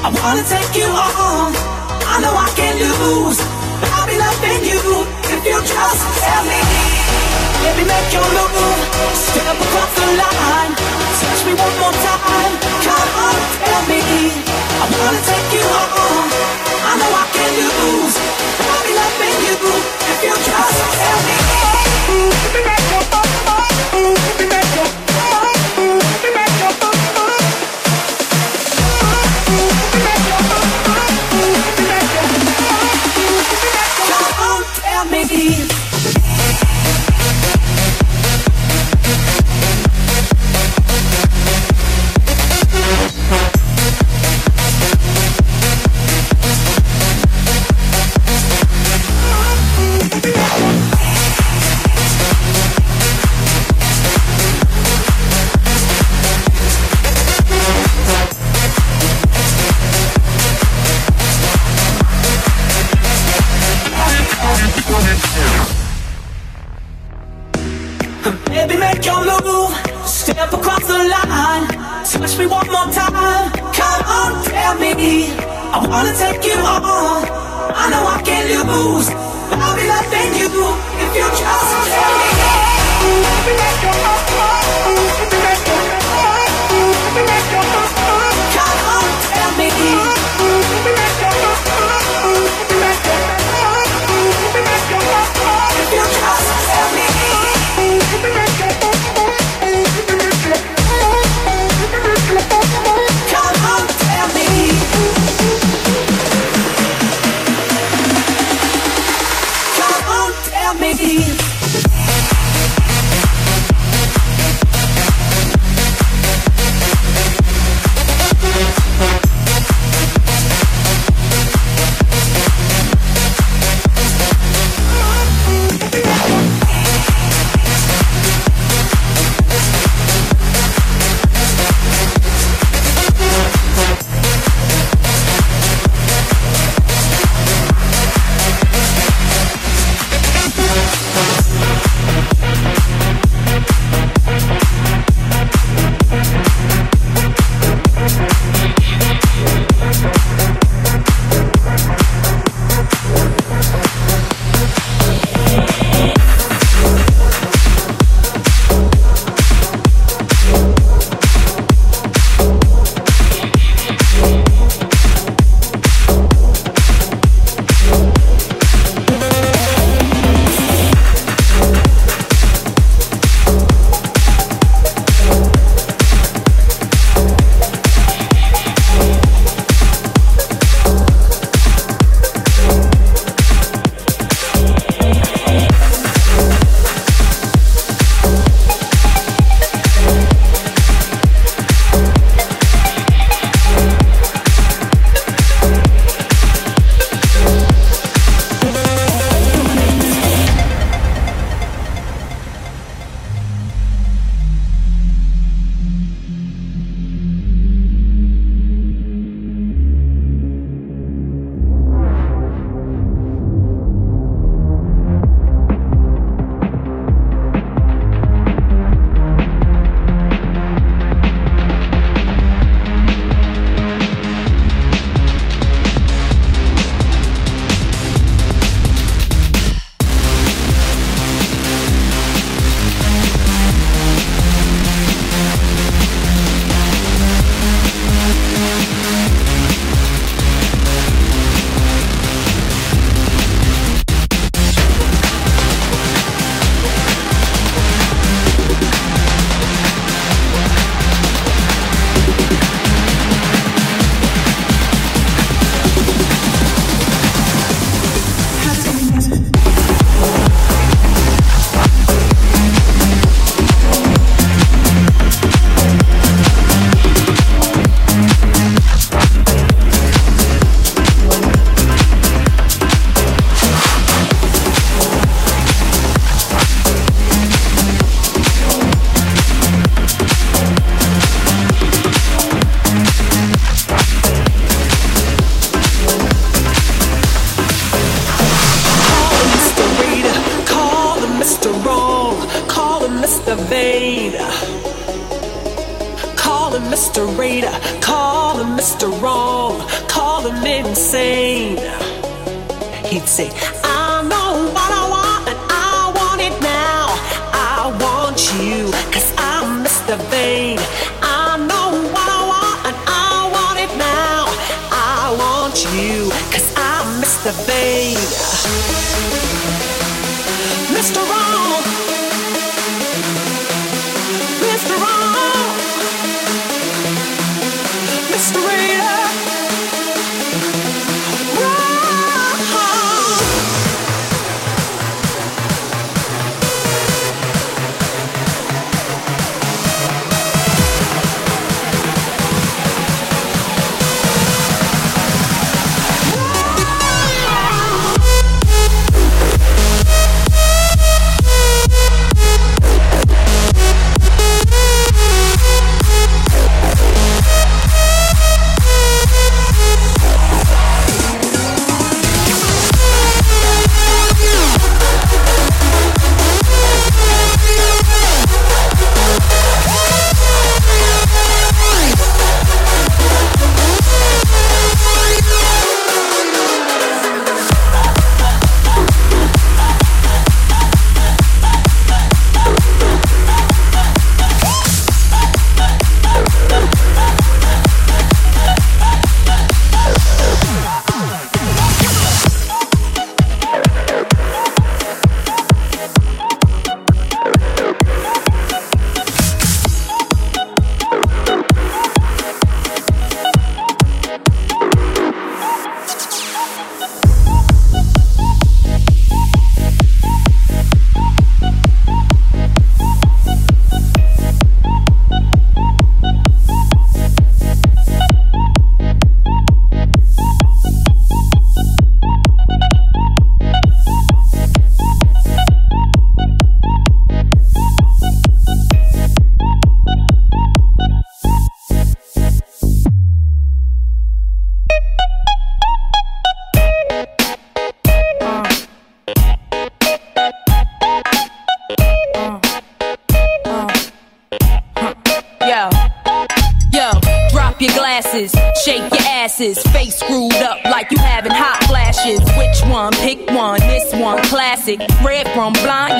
I wanna take you on. I know I can lose. I'll be loving you if you just tell me. Baby, make your move. Step across the line. Touch me one more time. Come on, tell me. I wanna take you on. I know I can lose. I'll be loving you if you just tell me. Come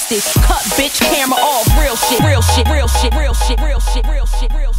plastic. Cut bitch, camera off. Real shit, real shit, real shit, real shit, real shit, real shit, real shit.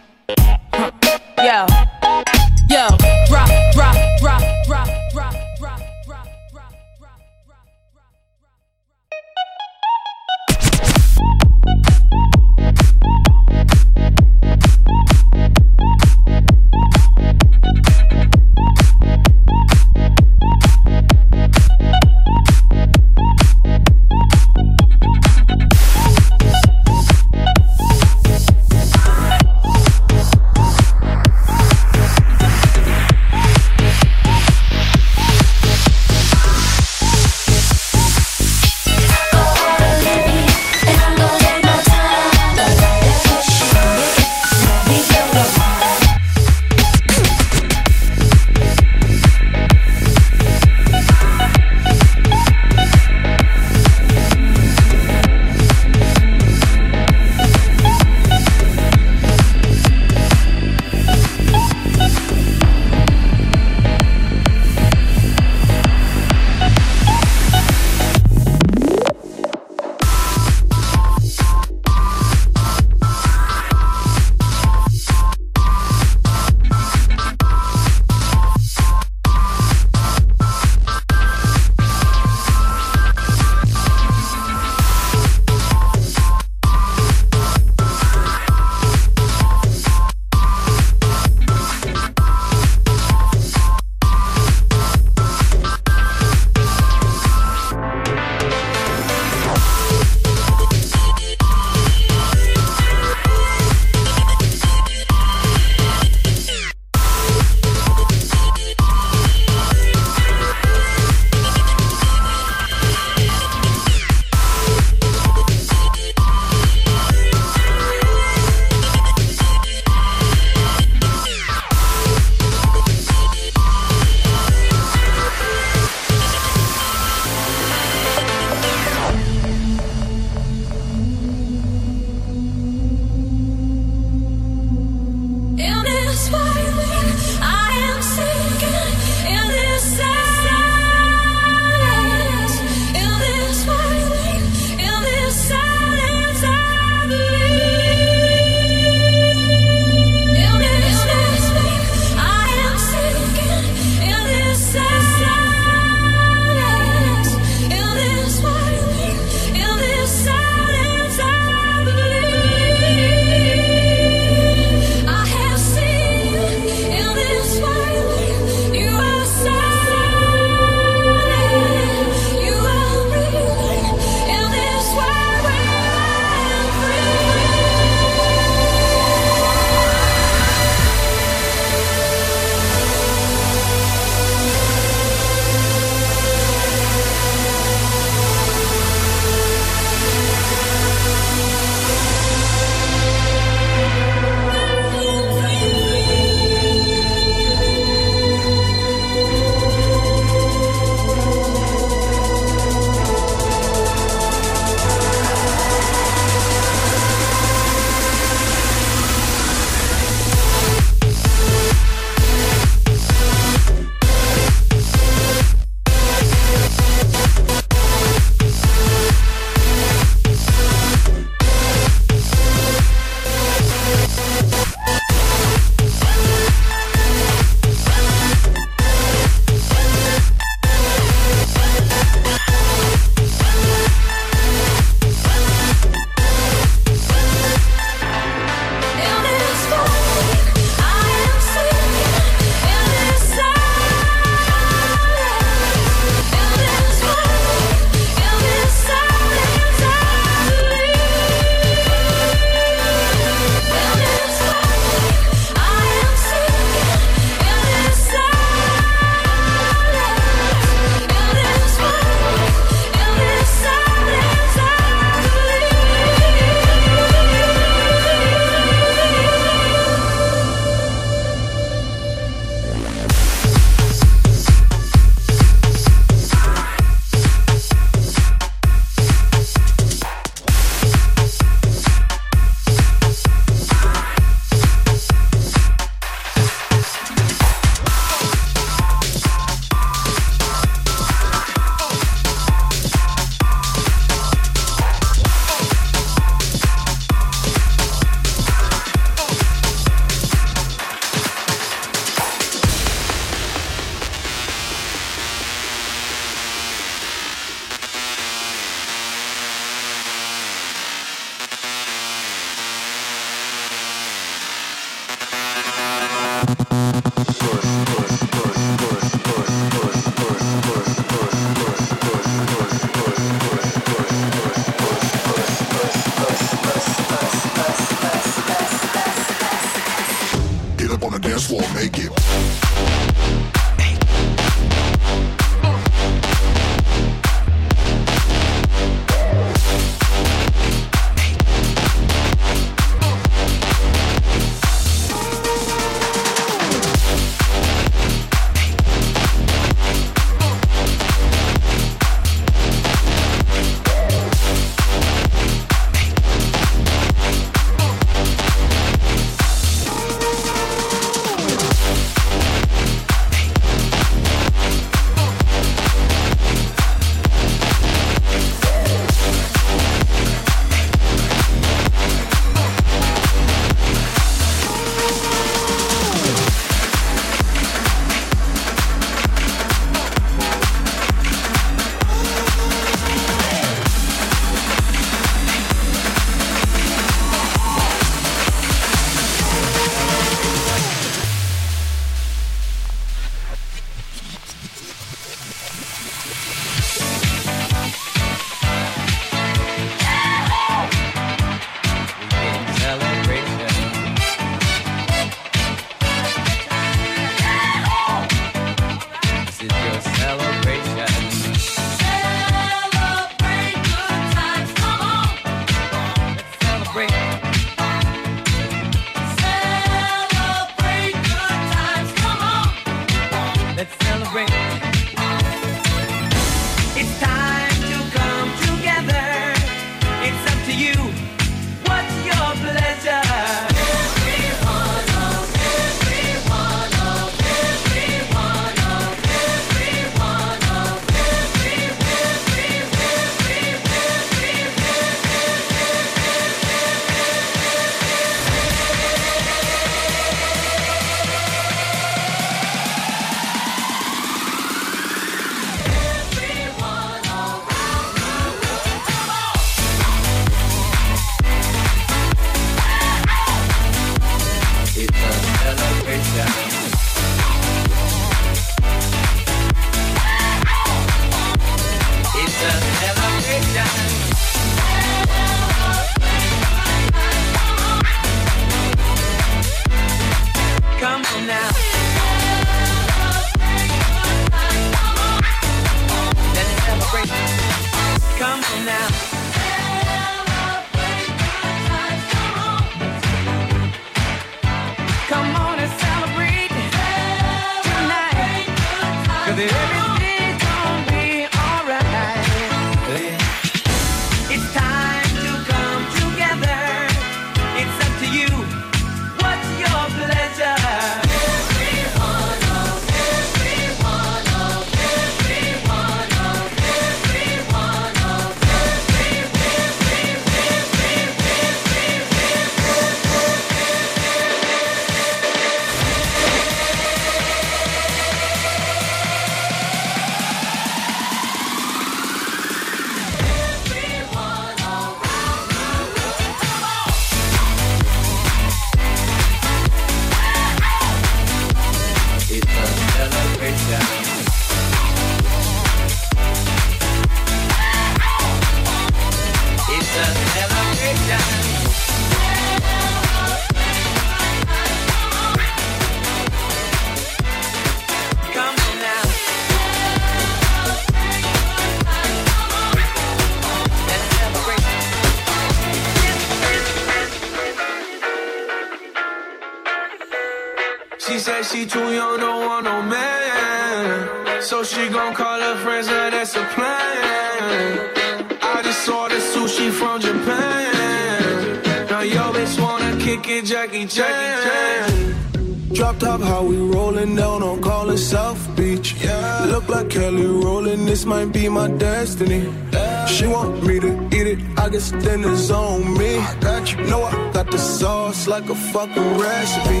Like a fucking recipe.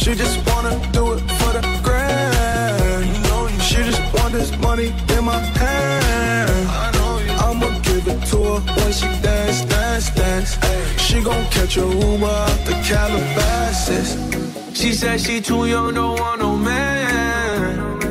She just wanna do it for the grand. She just want this money in my hand. I'ma give it to her when she dance, dance, dance. She gon' catch a Uber out the Calabasas. She said she too young, don't want no man.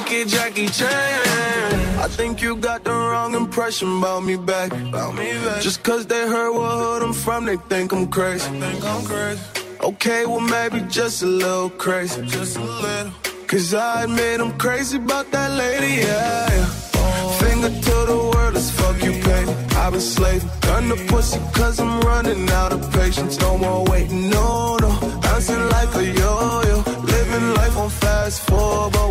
Kick Jackie Chan. I think you got the wrong impression about me back. About me back. Just cause they heard what hood I'm from, they think I'm crazy. Think I'm crazy. Okay, well maybe just a little crazy. Just a little. Cause I admit I'm crazy about that lady, yeah. yeah. Finger to the world, as fuck you, baby. I've been slaving. Gun the pussy cause I'm running out of patience. No more waiting, no, no. Bouncing like a yo-yo. Living life on fast forward, but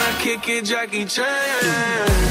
kick it, Jackie Chan.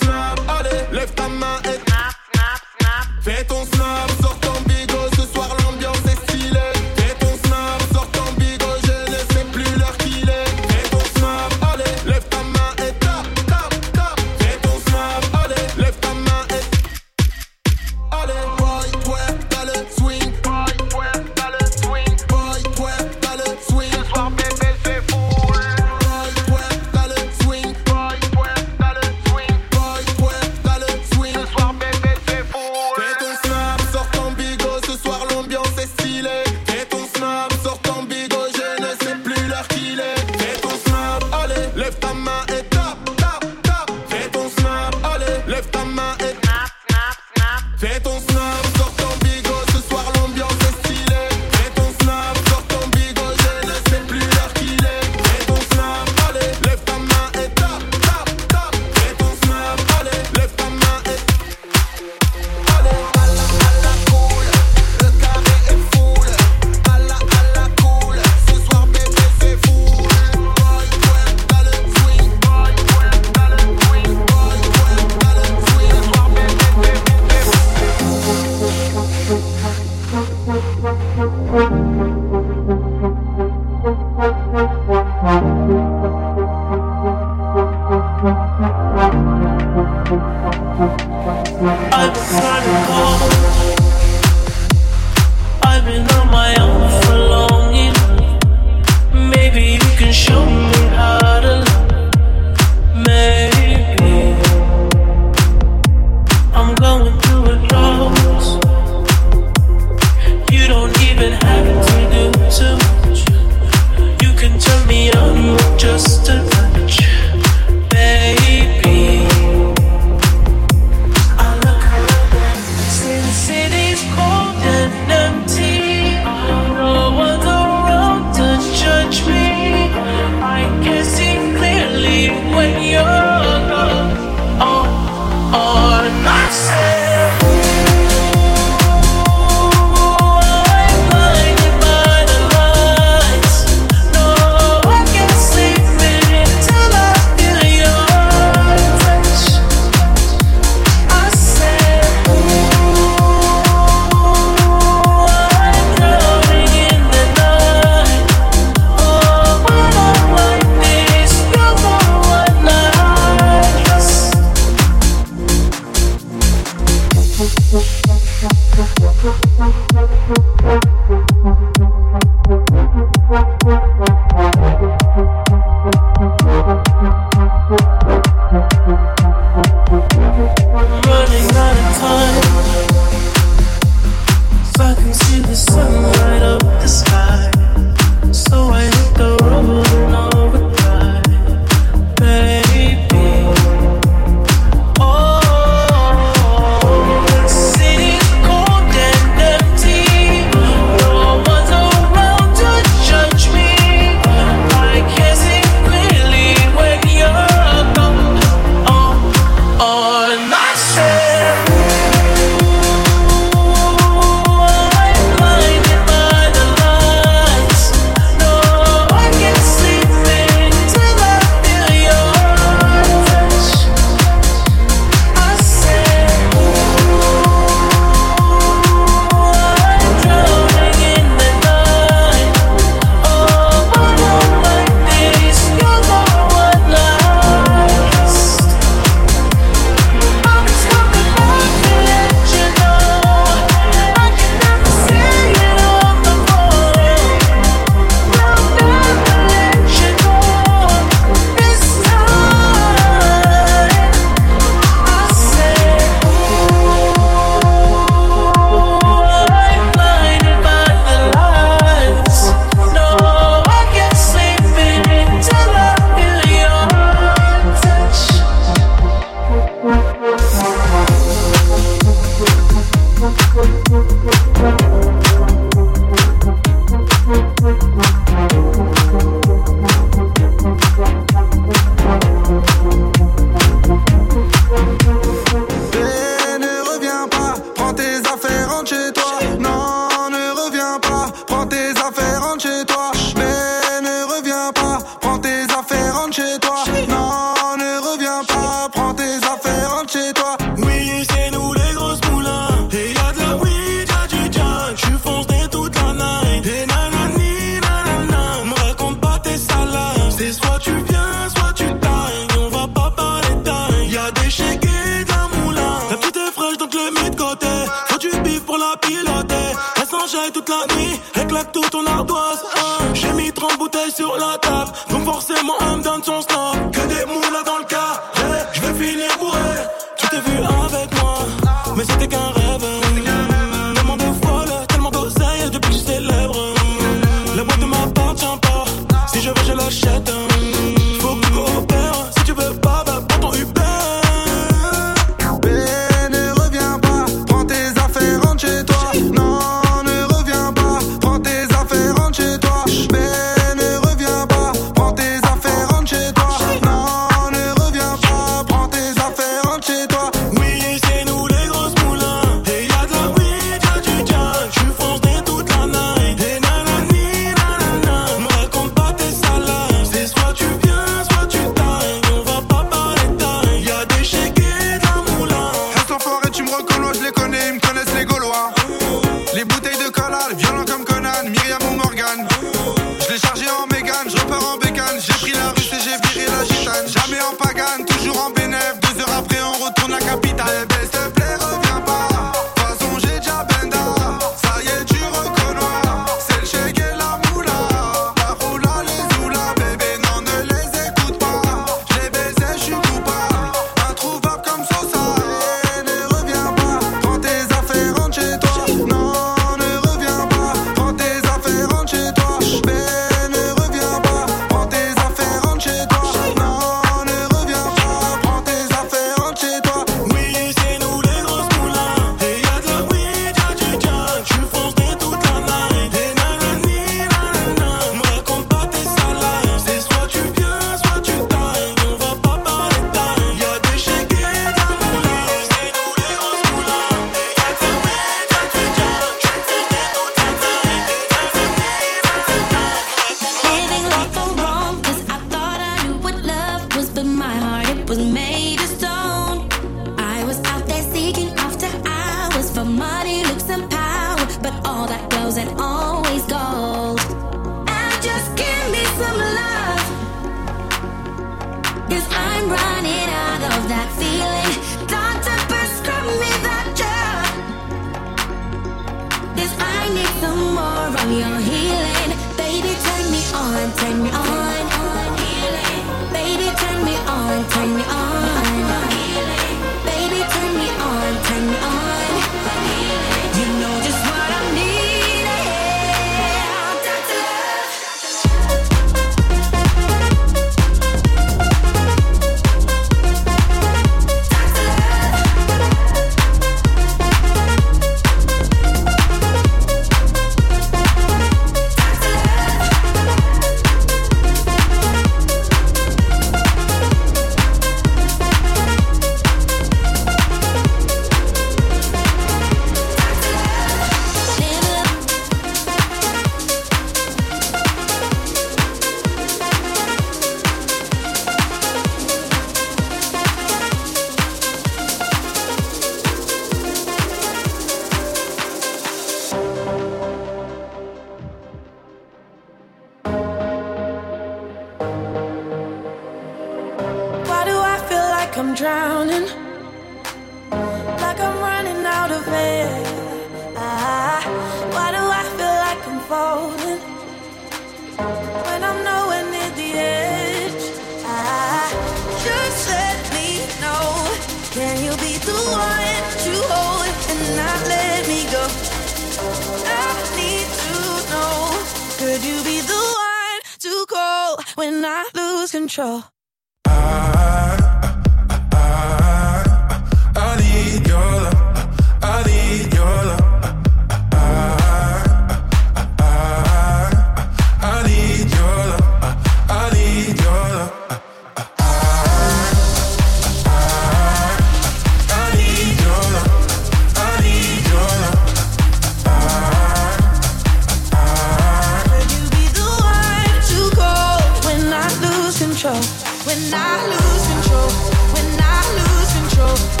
I lose control. When I lose control.